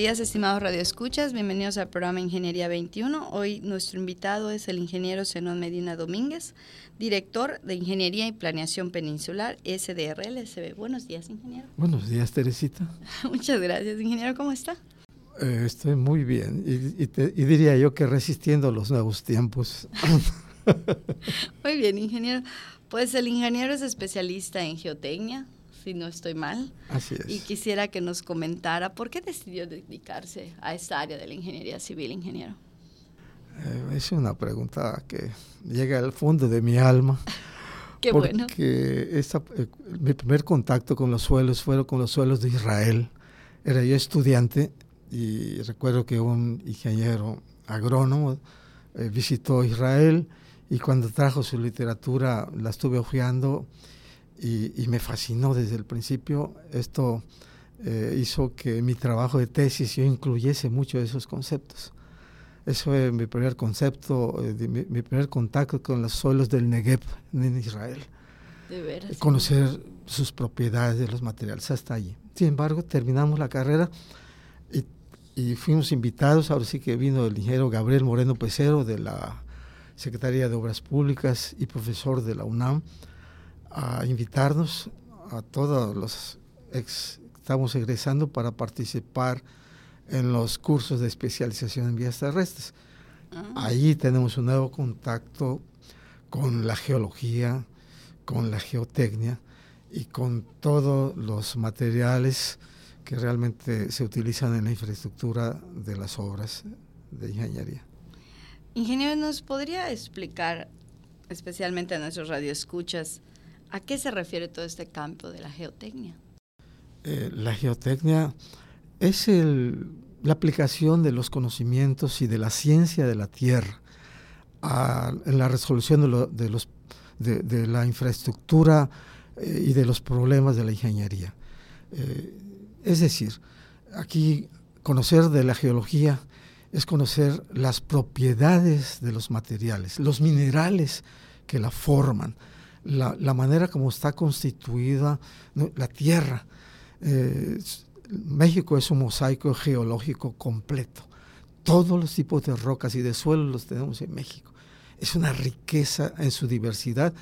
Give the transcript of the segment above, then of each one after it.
Días, estimados radioescuchas. Bienvenidos al programa Ingeniería 21. Hoy nuestro invitado es el ingeniero Zenón Medina Domínguez, director de Ingeniería y Planeación Peninsular, SDRL-SB. Buenos días, ingeniero. Buenos días, Teresita. Muchas gracias, ingeniero. ¿Cómo está? Eh, estoy muy bien y, diría yo que resistiendo los nuevos tiempos. muy bien, ingeniero. Pues el ingeniero es especialista en geotecnia, si no estoy mal. Así es. Y quisiera que nos comentara por qué decidió dedicarse a esta área de la ingeniería civil, ingeniero. Eh, es una pregunta que llega al fondo de mi alma. Qué porque bueno. Eh, mi primer contacto con los suelos fue con los suelos de Israel. Era yo estudiante y recuerdo que un ingeniero agrónomo eh, visitó Israel y cuando trajo su literatura la estuve hojeando y, me fascinó desde el principio. Esto hizo que mi trabajo de tesis yo incluyese mucho de esos conceptos. Eso fue mi primer concepto, eh, mi, primer contacto con los suelos del Negev en Israel. De veras. Conocer sus propiedades de los materiales hasta allí. Sin embargo, terminamos la carrera y, fuimos invitados, ahora sí que vino el ingeniero Gabriel Moreno Pecero de la Secretaría de Obras Públicas y profesor de la UNAM, a invitarnos a todos los ex, estamos egresando para participar en los cursos de especialización en vías terrestres. Ah. Ahí tenemos un nuevo contacto con la geología, con la geotecnia y con todos los materiales que realmente se utilizan en la infraestructura de las obras de ingeniería. Ingeniero, ¿nos podría explicar, especialmente a nuestros radioescuchas, a qué se refiere todo este campo de la geotecnia? Eh, la geotecnia es la aplicación de los conocimientos y de la ciencia de la Tierra en la resolución de, la infraestructura eh, y de los problemas de la ingeniería. Eh, es decir, aquí conocer de la geología es conocer las propiedades de los materiales, los minerales que la forman, la, manera como está constituida la tierra. Eh, México es un mosaico geológico completo. Todos los tipos de rocas y de suelos los tenemos en México. Es una riqueza en su diversidad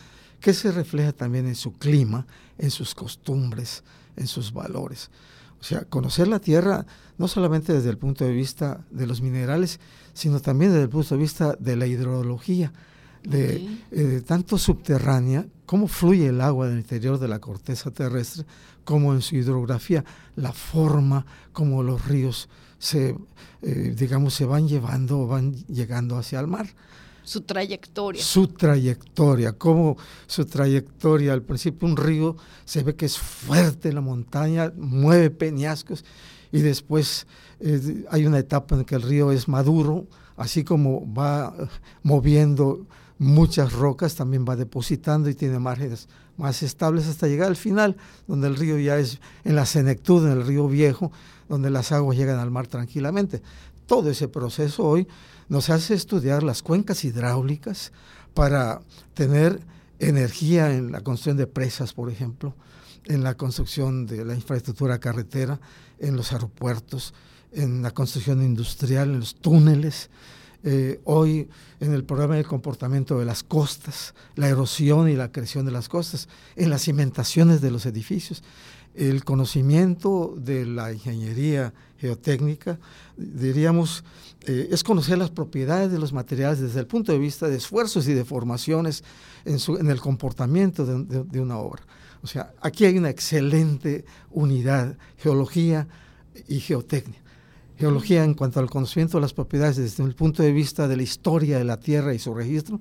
que se refleja también en su clima, en sus costumbres, en sus valores. O sea, conocer la Tierra no solamente desde el punto de vista de los minerales, sino también desde el punto de vista de la hidrología, de, eh, tanto subterránea, cómo fluye el agua del interior de la corteza terrestre, como en su hidrografía, la forma como los ríos se, eh, digamos, se van llevando o van llegando hacia el mar. Su trayectoria. Su trayectoria, como su trayectoria. Al principio un río se ve que es fuerte la montaña, mueve peñascos y después eh, hay una etapa en que el río es maduro, así como va moviendo muchas rocas, también va depositando y tiene márgenes más estables hasta llegar al final, donde el río ya es en la senectud, en el río viejo, donde las aguas llegan al mar tranquilamente. Todo ese proceso hoy nos hace estudiar las cuencas hidráulicas para tener energía en la construcción de presas, por ejemplo, en la construcción de la infraestructura carretera, en los aeropuertos, en la construcción industrial, en los túneles, eh, hoy en el programa del comportamiento de las costas, la erosión y la creación de las costas, en las cimentaciones de los edificios. El conocimiento de la ingeniería geotécnica, diríamos, eh, es conocer las propiedades de los materiales desde el punto de vista de esfuerzos y de formaciones en, su, en el comportamiento de, de una obra. O sea, aquí hay una excelente unidad, geología y geotecnia. Geología en cuanto al conocimiento de las propiedades desde el punto de vista de la historia de la Tierra y su registro,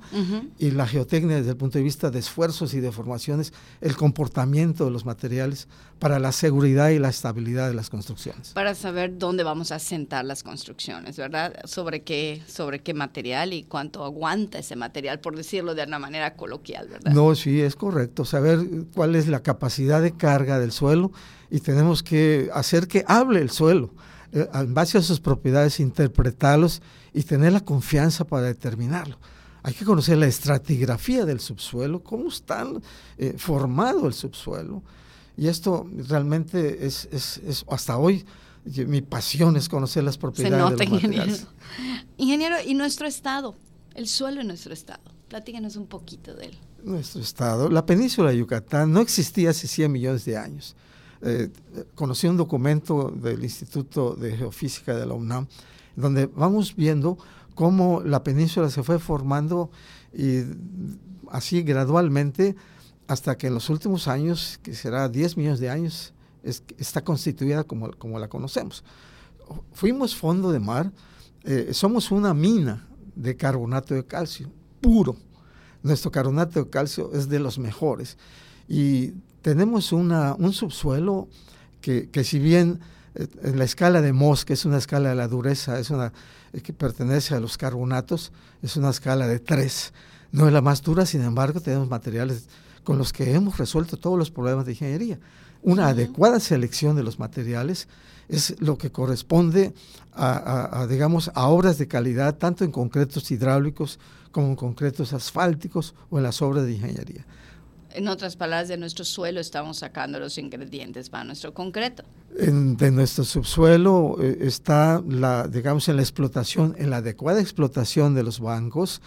y la geotecnia desde el punto de vista de esfuerzos y deformaciones, el comportamiento de los materiales para la seguridad y la estabilidad de las construcciones. Para saber dónde vamos a sentar las construcciones, ¿verdad? Sobre qué, sobre qué material y cuánto aguanta ese material, por decirlo de una manera coloquial, ¿verdad? No, sí, es correcto. Saber cuál es la capacidad de carga del suelo y tenemos que hacer que hable el suelo eh, en base a sus propiedades, interpretarlos y tener la confianza para determinarlo. Hay que conocer la estratigrafía del subsuelo, cómo está eh, formado el subsuelo. Y esto realmente es, es, hasta hoy, mi pasión es conocer las propiedades de los ingeniero. Ingeniero, ¿y nuestro estado? El suelo en nuestro estado. Platícanos un poquito de él. Nuestro estado, la península de Yucatán no existía hace 100 millones de años eh, conocí un documento del Instituto de Geofísica de la UNAM, donde vamos viendo cómo la península se fue formando y así gradualmente hasta que en los últimos años, que será 10 millones de años, está constituida como, como la conocemos. Fuimos fondo de mar, eh, somos una mina de carbonato de calcio puro. Nuestro carbonato de calcio es de los mejores. Y tenemos una, un subsuelo que, que si bien eh, en la escala de Mohs, que es una escala de la dureza, es una eh, que pertenece a los carbonatos, es una escala de 3. No es la más dura, sin embargo, tenemos materiales con los que hemos resuelto todos los problemas de ingeniería. Una adecuada selección de los materiales es lo que corresponde a, a, digamos, a obras de calidad, tanto en concretos hidráulicos como en concretos asfálticos o en las obras de ingeniería en otras palabras, de nuestro suelo estamos sacando los ingredientes para nuestro concreto. de nuestro subsuelo eh, está, la, digamos, en la explotación, en la adecuada explotación de los bancos.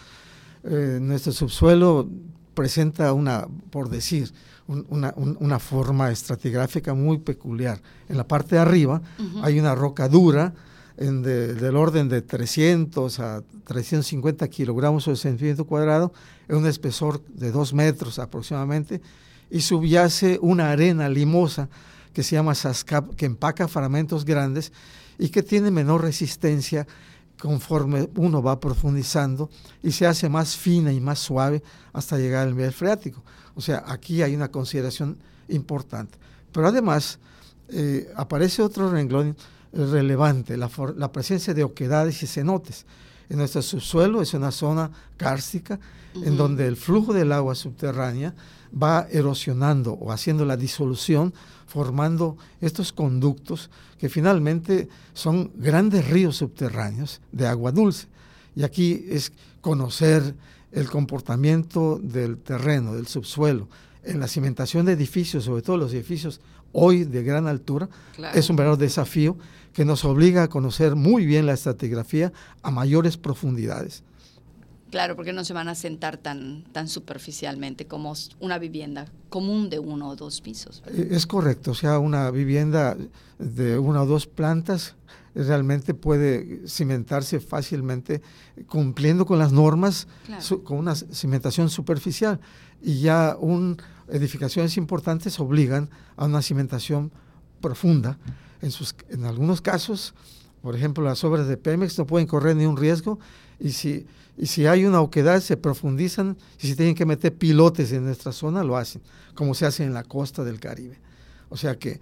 Eh, nuestro subsuelo presenta una, por decir, una, forma estratigráfica muy peculiar. En la parte de arriba hay una roca dura, en del orden de 300 a 350 kilogramos por centímetro cuadrado, en un espesor de 2 metros aproximadamente, y subyace una arena limosa que se llama sascap, que empaca fragmentos grandes y que tiene menor resistencia conforme uno va profundizando y se hace más fina y más suave hasta llegar al nivel freático. O sea, aquí hay una consideración importante. Pero además eh, aparece otro renglón relevante, la, presencia de oquedades y cenotes. En nuestro subsuelo es una zona kárstica en donde el flujo del agua subterránea va erosionando o haciendo la disolución, formando estos conductos que finalmente son grandes ríos subterráneos de agua dulce. Y aquí es conocer el comportamiento del terreno, del subsuelo, en la cimentación de edificios, sobre todo los edificios hoy de gran altura, es un verdadero desafío que nos obliga a conocer muy bien la estratigrafía a mayores profundidades. Claro, porque no se van a sentar tan, tan superficialmente como una vivienda común de uno o dos pisos. Eh, es correcto, o sea, una vivienda de una o dos plantas realmente puede cimentarse fácilmente cumpliendo con las normas, con una cimentación superficial. Y ya un, edificaciones importantes obligan a una cimentación profunda en, sus, en algunos casos, por ejemplo, las obras de Pemex no pueden correr ni un riesgo y si, y si hay una oquedad se profundizan y si tienen que meter pilotes en nuestra zona lo hacen, como se hace en la costa del Caribe. O sea que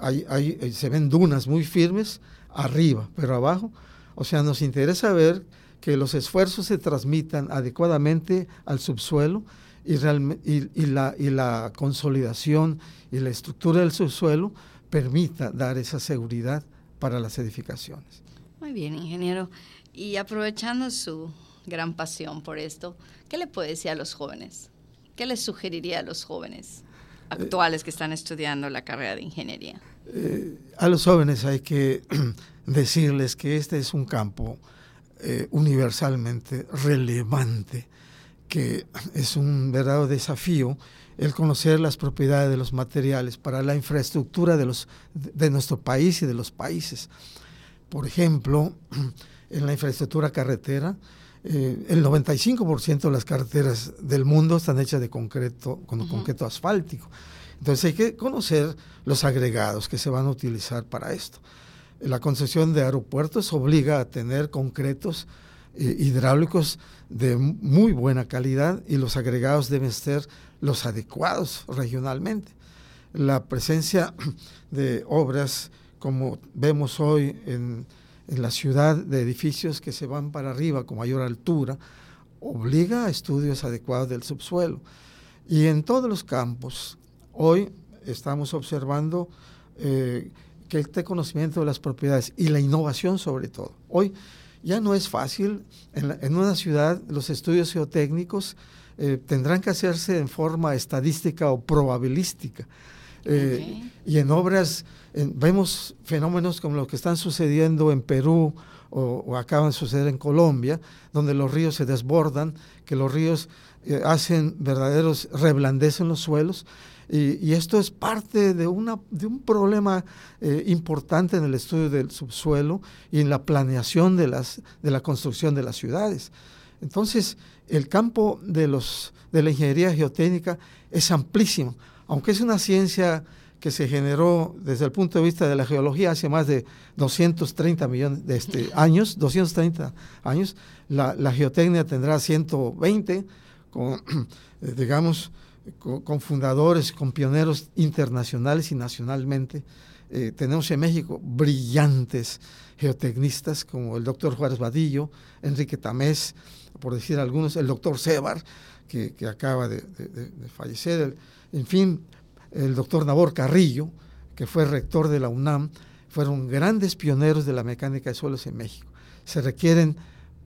hay, hay, eh, se ven dunas muy firmes arriba, pero abajo, o sea, nos interesa ver que los esfuerzos se transmitan adecuadamente al subsuelo y, y, la, y la consolidación y la estructura del subsuelo permita dar esa seguridad para las edificaciones. Muy bien, ingeniero. Y aprovechando su gran pasión por esto, ¿qué le puede decir a los jóvenes? ¿Qué les sugeriría a los jóvenes actuales que están estudiando la carrera de ingeniería? Eh, a los jóvenes hay que decirles que este es un campo eh, universalmente relevante, que es un verdadero desafío el conocer las propiedades de los materiales para la infraestructura de, los, de nuestro país y de los países. Por ejemplo, en la infraestructura carretera, eh, el 95% de las carreteras del mundo están hechas de concreto, con concreto asfáltico. Entonces hay que conocer los agregados que se van a utilizar para esto. la concesión de aeropuertos obliga a tener concretos eh, hidráulicos de muy buena calidad y los agregados deben ser los adecuados regionalmente. La presencia de obras como vemos hoy en, en la ciudad de edificios que se van para arriba con mayor altura, obliga a estudios adecuados del subsuelo. Y en todos los campos, hoy estamos observando eh, que este conocimiento de las propiedades y la innovación sobre todo. Hoy ya no es fácil, en, una ciudad los estudios geotécnicos eh, tendrán que hacerse en forma estadística o probabilística. Eh, y en obras vemos fenómenos como los que están sucediendo en Perú o, acaban de suceder en Colombia, donde los ríos se desbordan, que los ríos hacen verdaderos reblandecen los suelos y, esto es parte de, una, de un problema eh, importante en el estudio del subsuelo y en la planeación de, las, de la construcción de las ciudades. Entonces, el campo de, los, de la ingeniería geotécnica es amplísimo, aunque es una ciencia que se generó desde el punto de vista de la geología hace más de 230 millones de este, años, 230 años, la, la geotecnia tendrá 120, con, digamos, con, fundadores, con pioneros internacionales y nacionalmente. Eh, tenemos en México brillantes geotecnistas como el doctor Juárez Vadillo, Enrique Tamés, por decir algunos, el doctor Sebar, que, acaba de, fallecer, en fin, el doctor Nabor Carrillo, que fue rector de la UNAM, fueron grandes pioneros de la mecánica de suelos en México. Se requieren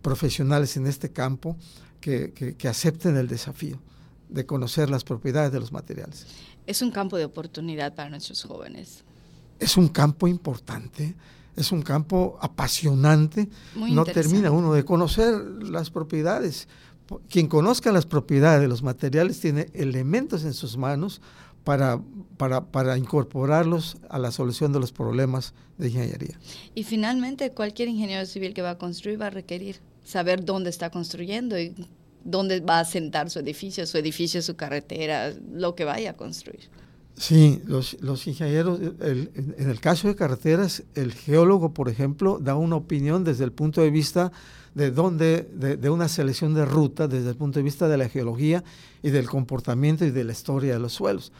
profesionales en este campo que acepten el desafío de conocer las propiedades de los materiales. Es un campo de oportunidad para nuestros jóvenes. Es un campo importante, es un campo apasionante. no termina uno de conocer las propiedades. Quien conozca las propiedades de los materiales tiene elementos en sus manos para, para, para, incorporarlos a la solución de los problemas de ingeniería. Y finalmente, cualquier ingeniero civil que va a construir va a requerir saber dónde está construyendo y dónde va a sentar su edificio, su edificio, su carretera, lo que vaya a construir. Sí, los, ingenieros, en el caso de carreteras, el geólogo, por ejemplo, da una opinión desde el punto de vista de dónde, de, una selección de ruta, desde el punto de vista de la geología y del comportamiento y de la historia de los suelos.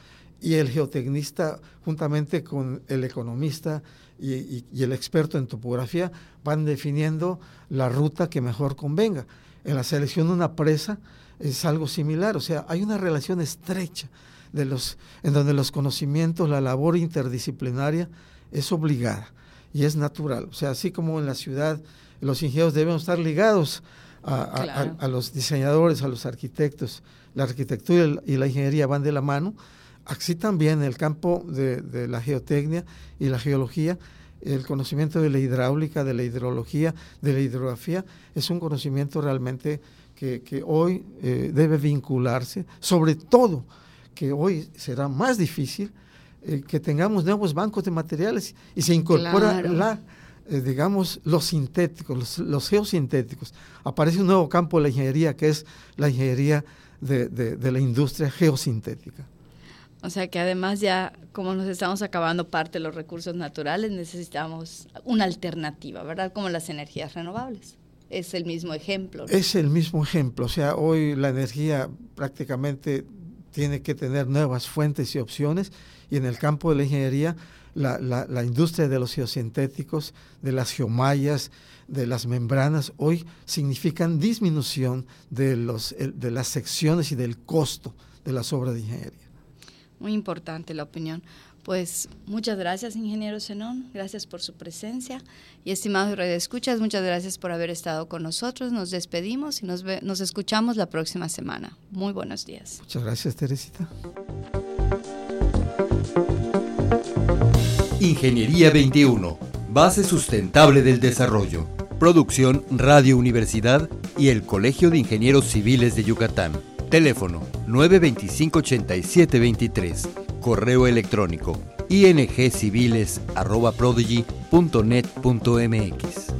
Y el geotecnista, juntamente con el economista y el experto en topografía, van definiendo la ruta que mejor convenga en la selección de una presa es algo similar, o sea, hay una relación estrecha de los, en donde los conocimientos, la labor interdisciplinaria es obligada y es natural. O sea, así como en la ciudad los ingenieros deben estar ligados a, los diseñadores, a los arquitectos, la arquitectura y la ingeniería van de la mano, así también en el campo de, de la geotecnia y la geología el conocimiento de la hidráulica, de la hidrología, de la hidrografía, es un conocimiento realmente que, hoy eh, debe vincularse, sobre todo que hoy será más difícil eh, que tengamos nuevos bancos de materiales y se incorpora la, eh, digamos, los sintéticos, los, los, geosintéticos. Aparece un nuevo campo de la ingeniería que es la ingeniería de la industria geosintética. O sea que además ya como nos estamos acabando parte de los recursos naturales, necesitamos una alternativa, ¿verdad? Como las energías renovables. Es el mismo ejemplo. Es el mismo ejemplo. O sea, hoy la energía prácticamente tiene que tener nuevas fuentes y opciones y en el campo de la ingeniería la, la, industria de los geosintéticos, de las geomallas, de las membranas, hoy significan disminución de, los, de las secciones y del costo de las obras de ingeniería muy importante la opinión. Pues muchas gracias, ingeniero Zenón, gracias por su presencia. Y estimados escuchas muchas gracias por haber estado con nosotros. Nos despedimos y nos, nos escuchamos la próxima semana. Muy buenos días. Muchas gracias, Teresita. Ingeniería 21, base sustentable del desarrollo. Producción Radio Universidad y el Colegio de Ingenieros Civiles de Yucatán. Teléfono 925-8723. Correo electrónico ingciviles.prodigy.net.mx.